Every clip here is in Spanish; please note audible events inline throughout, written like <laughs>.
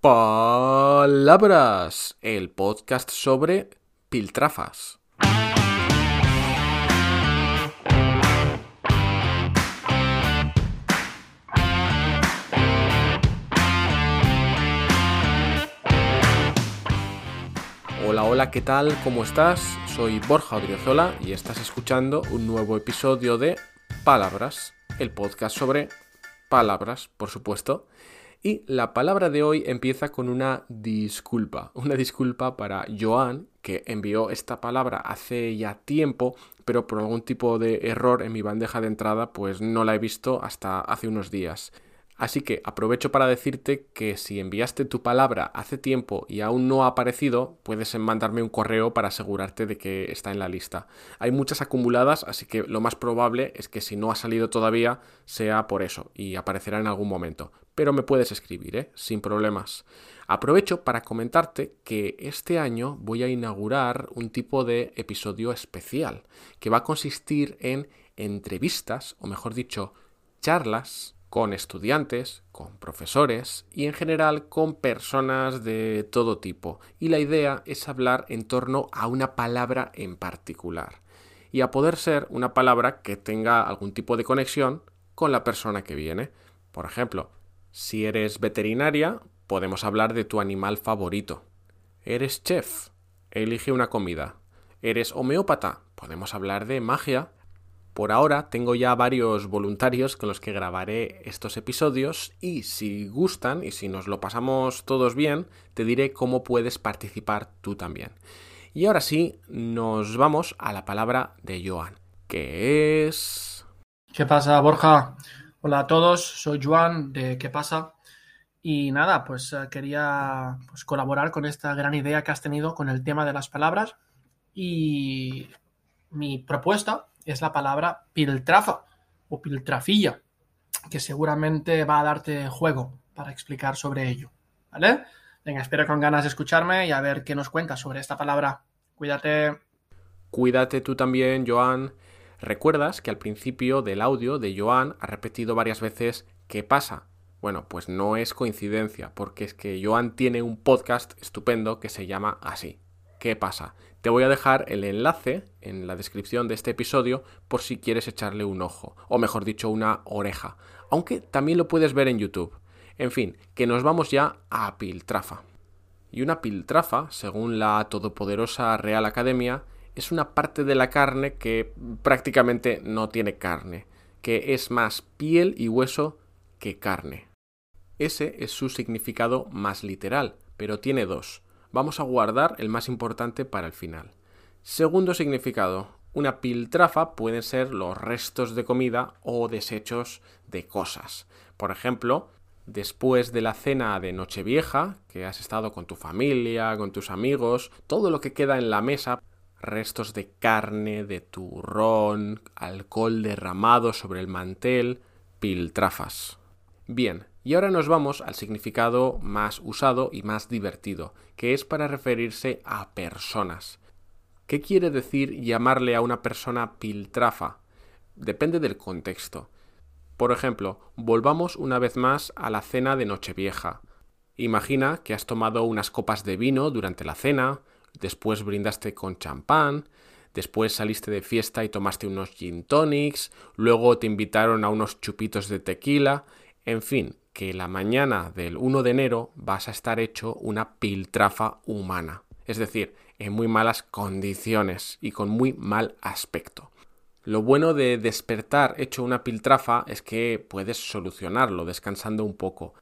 Palabras, el podcast sobre piltrafas. Hola, hola, ¿qué tal? ¿Cómo estás? Soy Borja Odriozola y estás escuchando un nuevo episodio de Palabras, el podcast sobre palabras, por supuesto. Y la palabra de hoy empieza con una disculpa. <laughs> Una disculpa para Joan, que envió esta palabra hace ya tiempo, pero por algún tipo de error en mi bandeja de entrada, pues no la he visto hasta hace unos días. Así que aprovecho para decirte que si enviaste tu palabra hace tiempo y aún no ha aparecido, puedes mandarme un correo para asegurarte de que está en la lista. Hay muchas acumuladas, así que lo más probable es que si no ha salido todavía sea por eso y aparecerá en algún momento. Pero me puedes escribir, ¿eh? sin problemas. Aprovecho para comentarte que este año voy a inaugurar un tipo de episodio especial que va a consistir en entrevistas, o mejor dicho, charlas con estudiantes, con profesores y en general con personas de todo tipo. Y la idea es hablar en torno a una palabra en particular. Y a poder ser una palabra que tenga algún tipo de conexión con la persona que viene. Por ejemplo, si eres veterinaria, podemos hablar de tu animal favorito. Eres chef, elige una comida. Eres homeópata, podemos hablar de magia por ahora tengo ya varios voluntarios con los que grabaré estos episodios y si gustan y si nos lo pasamos todos bien, te diré cómo puedes participar tú también. Y ahora sí, nos vamos a la palabra de Joan, que es... ¿Qué pasa, Borja? Hola a todos, soy Joan de ¿Qué pasa? Y nada, pues eh, quería pues, colaborar con esta gran idea que has tenido con el tema de las palabras. Y mi propuesta es la palabra piltrafa o piltrafilla, que seguramente va a darte juego para explicar sobre ello. ¿Vale? Venga, espero con ganas de escucharme y a ver qué nos cuentas sobre esta palabra. Cuídate. Cuídate tú también, Joan. ¿Recuerdas que al principio del audio de Joan ha repetido varias veces ¿qué pasa? Bueno, pues no es coincidencia, porque es que Joan tiene un podcast estupendo que se llama así. ¿Qué pasa? Te voy a dejar el enlace en la descripción de este episodio por si quieres echarle un ojo, o mejor dicho, una oreja, aunque también lo puedes ver en YouTube. En fin, que nos vamos ya a piltrafa. Y una piltrafa, según la todopoderosa Real Academia, es una parte de la carne que prácticamente no tiene carne, que es más piel y hueso que carne. Ese es su significado más literal, pero tiene dos vamos a guardar el más importante para el final. Segundo significado, una piltrafa pueden ser los restos de comida o desechos de cosas. Por ejemplo, después de la cena de Nochevieja, que has estado con tu familia, con tus amigos, todo lo que queda en la mesa, restos de carne, de turrón, alcohol derramado sobre el mantel, piltrafas. Bien, y ahora nos vamos al significado más usado y más divertido, que es para referirse a personas. ¿Qué quiere decir llamarle a una persona piltrafa? Depende del contexto. Por ejemplo, volvamos una vez más a la cena de Nochevieja. Imagina que has tomado unas copas de vino durante la cena, después brindaste con champán, después saliste de fiesta y tomaste unos gin tonics, luego te invitaron a unos chupitos de tequila, en fin, que la mañana del 1 de enero vas a estar hecho una piltrafa humana, es decir, en muy malas condiciones y con muy mal aspecto. Lo bueno de despertar hecho una piltrafa es que puedes solucionarlo descansando un poco,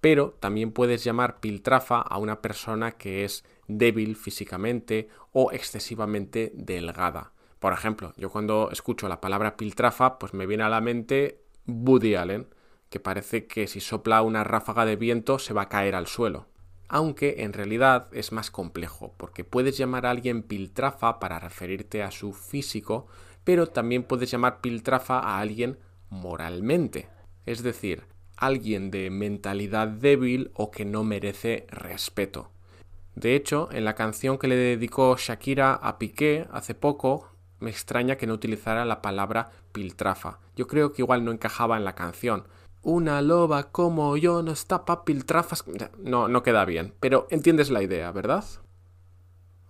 pero también puedes llamar piltrafa a una persona que es débil físicamente o excesivamente delgada. Por ejemplo, yo cuando escucho la palabra piltrafa, pues me viene a la mente Woody Allen, que parece que si sopla una ráfaga de viento se va a caer al suelo. Aunque en realidad es más complejo, porque puedes llamar a alguien piltrafa para referirte a su físico, pero también puedes llamar piltrafa a alguien moralmente, es decir, alguien de mentalidad débil o que no merece respeto. De hecho, en la canción que le dedicó Shakira a Piqué hace poco, me extraña que no utilizara la palabra piltrafa. Yo creo que igual no encajaba en la canción, Una loba como yo no está pa' piltrafas. No, no queda bien, pero entiendes la idea, ¿verdad?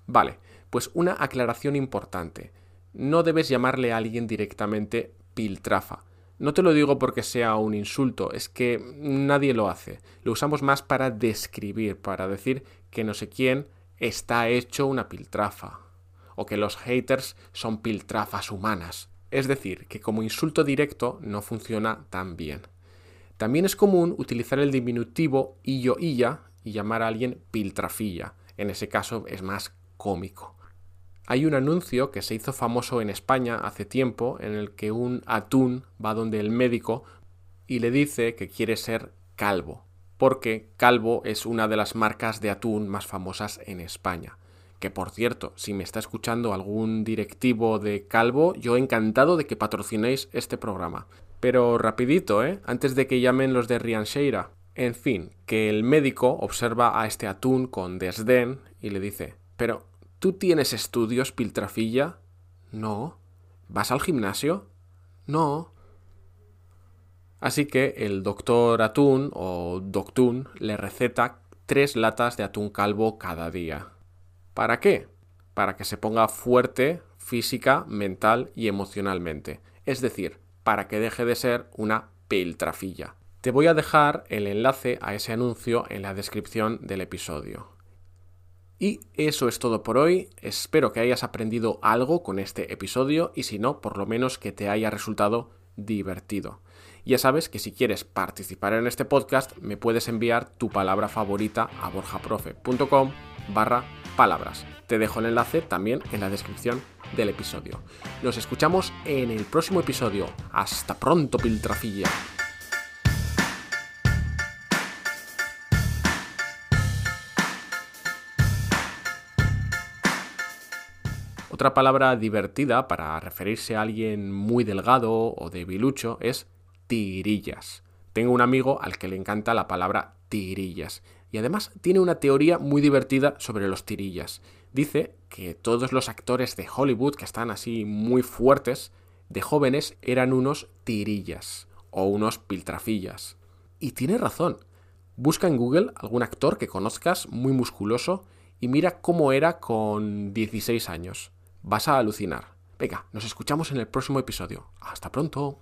Vale, pues una aclaración importante. No debes llamarle a alguien directamente piltrafa. No te lo digo porque sea un insulto, es que nadie lo hace. Lo usamos más para describir, para decir que no sé quién está hecho una piltrafa. O que los haters son piltrafas humanas. Es decir, que como insulto directo no funciona tan bien. También es común utilizar el diminutivo illo illa y llamar a alguien piltrafilla. En ese caso es más cómico. Hay un anuncio que se hizo famoso en España hace tiempo en el que un atún va donde el médico y le dice que quiere ser calvo, porque Calvo es una de las marcas de atún más famosas en España. Que por cierto, si me está escuchando algún directivo de Calvo, yo encantado de que patrocinéis este programa. Pero rapidito, ¿eh? Antes de que llamen los de Riancheira. En fin, que el médico observa a este atún con desdén y le dice, pero ¿Tú tienes estudios, Piltrafilla? No. ¿Vas al gimnasio? No. Así que el doctor Atún o Doctún le receta tres latas de atún calvo cada día. ¿Para qué? Para que se ponga fuerte física, mental y emocionalmente. Es decir, para que deje de ser una piltrafilla. Te voy a dejar el enlace a ese anuncio en la descripción del episodio. Y eso es todo por hoy. Espero que hayas aprendido algo con este episodio y si no, por lo menos que te haya resultado divertido. Ya sabes que si quieres participar en este podcast, me puedes enviar tu palabra favorita a borjaprofe.com barra palabras. Te dejo el enlace también en la descripción del episodio. Nos escuchamos en el próximo episodio. Hasta pronto, Piltrafilla. Otra palabra divertida para referirse a alguien muy delgado o debilucho es tirillas. Tengo un amigo al que le encanta la palabra tirillas y además tiene una teoría muy divertida sobre los tirillas. Dice que todos los actores de Hollywood que están así muy fuertes de jóvenes eran unos tirillas o unos piltrafillas. Y tiene razón. Busca en Google algún actor que conozcas muy musculoso y mira cómo era con 16 años. Vas a alucinar. Venga, nos escuchamos en el próximo episodio. Hasta pronto.